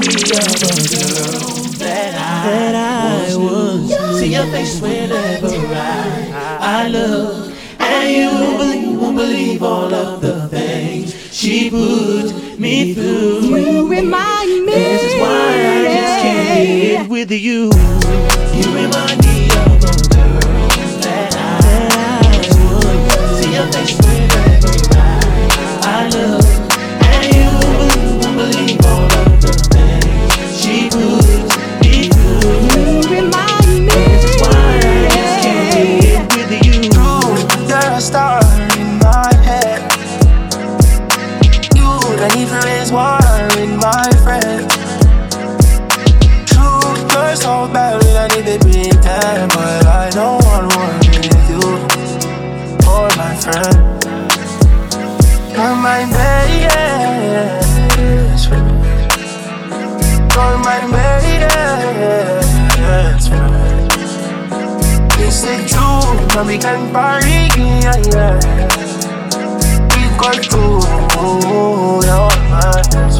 me a girl that I, that I was. See your face whenever I, I look. And you won't believe all of the things she put me through. You remind me. This is why I just can't live with you. You remind me friend. You're my best friend. You're my best friend. Truth, but we can party, yeah, yeah. We got to, you're my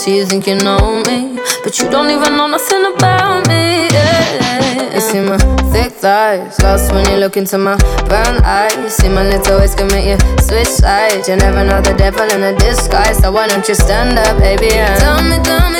See, you think you know me, but you don't even know nothing about me. Yeah, you see my thick thighs, lost when you look into my brown eyes. You see my little ways make you switch sides. You never know the devil in a disguise, so why don't you stand up, baby? And tell me, tell me,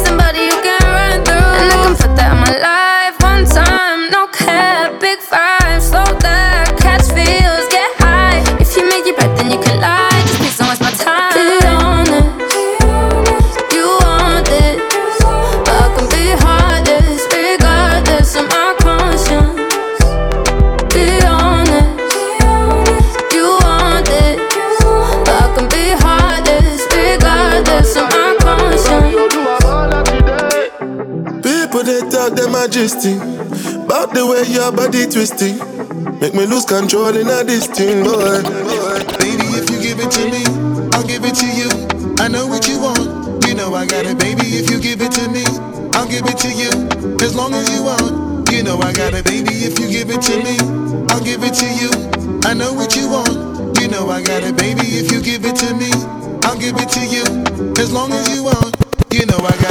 Talk them majesty About the way your body twisting Make me lose control in a this thing, boy Baby, if you give it to me, I'll give it to you. I know what you want, you know I got it. Baby, if you give it to me, I'll give it to you. As long as you want, you know I got it. Baby, if you give it to me, I'll give it to you. I know what you want, you know I got it, baby. If you give it to me, I'll give it to you. As long as you want, you know I got it.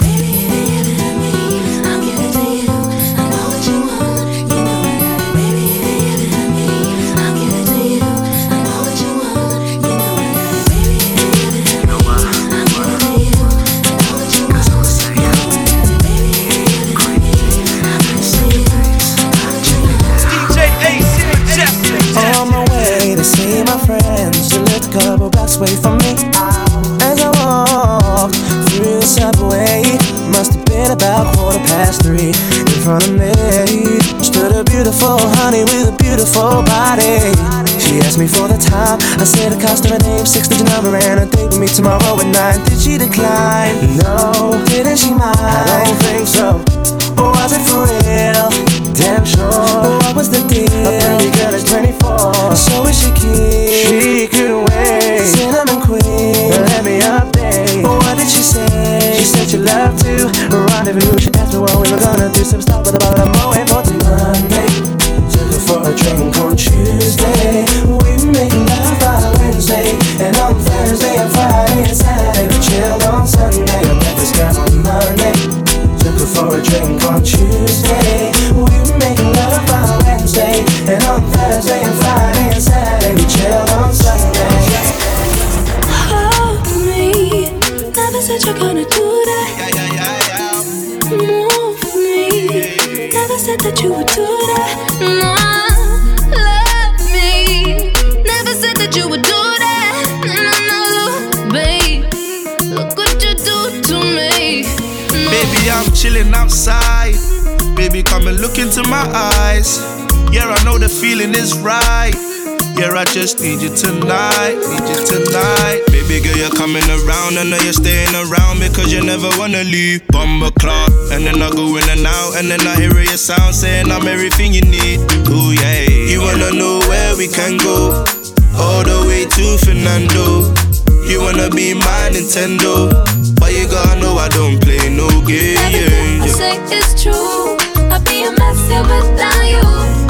Past three. In front of me stood a beautiful honey with a beautiful body. She asked me for the time. I said the cost of her name, six digit number, and a date with me tomorrow at nine. Did she decline? No. Didn't she mind? I don't think so. Or was it for real? Damn sure. What was the deal? A pretty girl is 24. So is she cute? She couldn't wait. Cinnamon queen. Let me update. What did she say? She said she loved to rendezvous. She asked what we were gonna do. Some stuff, but about a moment for till Monday. Took her for a drink on Tuesday. We made love by Wednesday. And on Thursday and Friday and Saturday. We chilled on Sunday. I met this girl on Monday. Took her for a drink on Tuesday. We were making love by Wednesday. And on Thursday and Friday and Saturday, we chilled on Sunday. Hold me. Never said you're gonna do that. Never said that you would do that. No, love me. Never said that you would do that. No, no, babe. Look what you do to me. No. Baby, I'm chilling outside. Baby, come and look into my eyes. Yeah, I know the feeling is right. Yeah, I just need you tonight. Need you tonight. Baby girl, you're coming around. I know you're staying around because you never wanna leave. Bumble clock. And then I go in and out. And then I hear your sound saying I'm everything you need. Ooh, yeah. You wanna know where we can go? All the way to Fernando. You wanna be my Nintendo. But you gotta know I don't play no game. Everything you say is true. I'd be a mess here without you.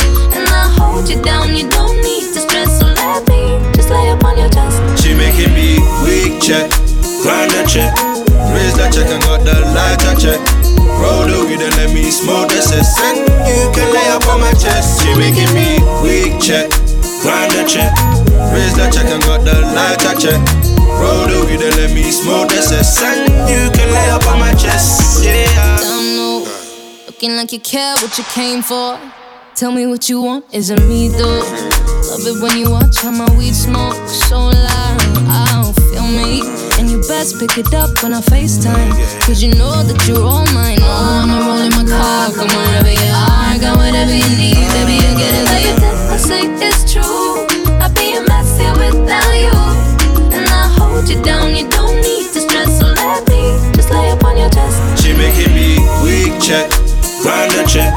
Check, grind that check, raise that check and got the lighter check. Roll the weed and let me smoke the cess. You can lay up on my chest. She making me weak check, grind that check, raise that check and got the lighter check. Roll the weed and let me smoke the cess. You can lay up on my chest. Yeah. looking like you care what you came for. Tell me what you want, isn't me though. Love it when you watch how my weed smoke so loud. I don't me. And you best pick it up when I FaceTime. Cause you know that you're all mine. Oh, I'ma roll in my car, come wherever you are. Got whatever you need, baby, you get it. Did, I say it's true. I'd be a mess here without you. And I hold you down, you don't need to stress. So let me just lay up on your chest. She making me weak check, grind check,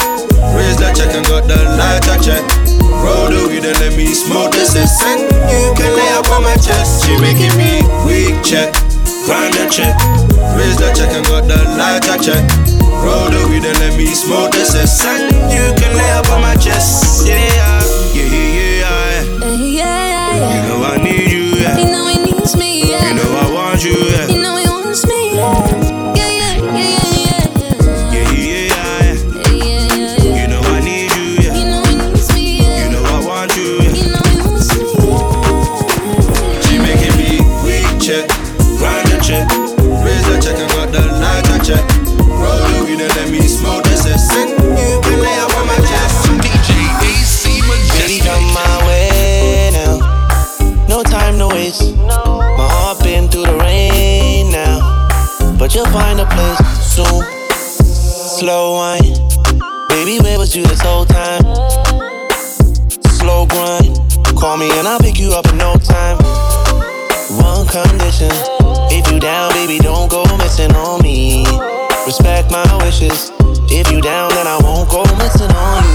raise the check and got the lighter check. Roll the weed and let me smoke. The cess and you can lay up on my chest. She making me weak check, grind the check, raise the check and got the lighter check. Roll the weed and let me smoke. The cess and you can lay up on my chest. Yeah, find a place soon. Slow wine. Baby, where was you this whole time? Slow grind. Call me and I'll pick you up in no time. One condition. If you down, baby, don't go missing on me. Respect my wishes. If you down, then I won't go missing on you.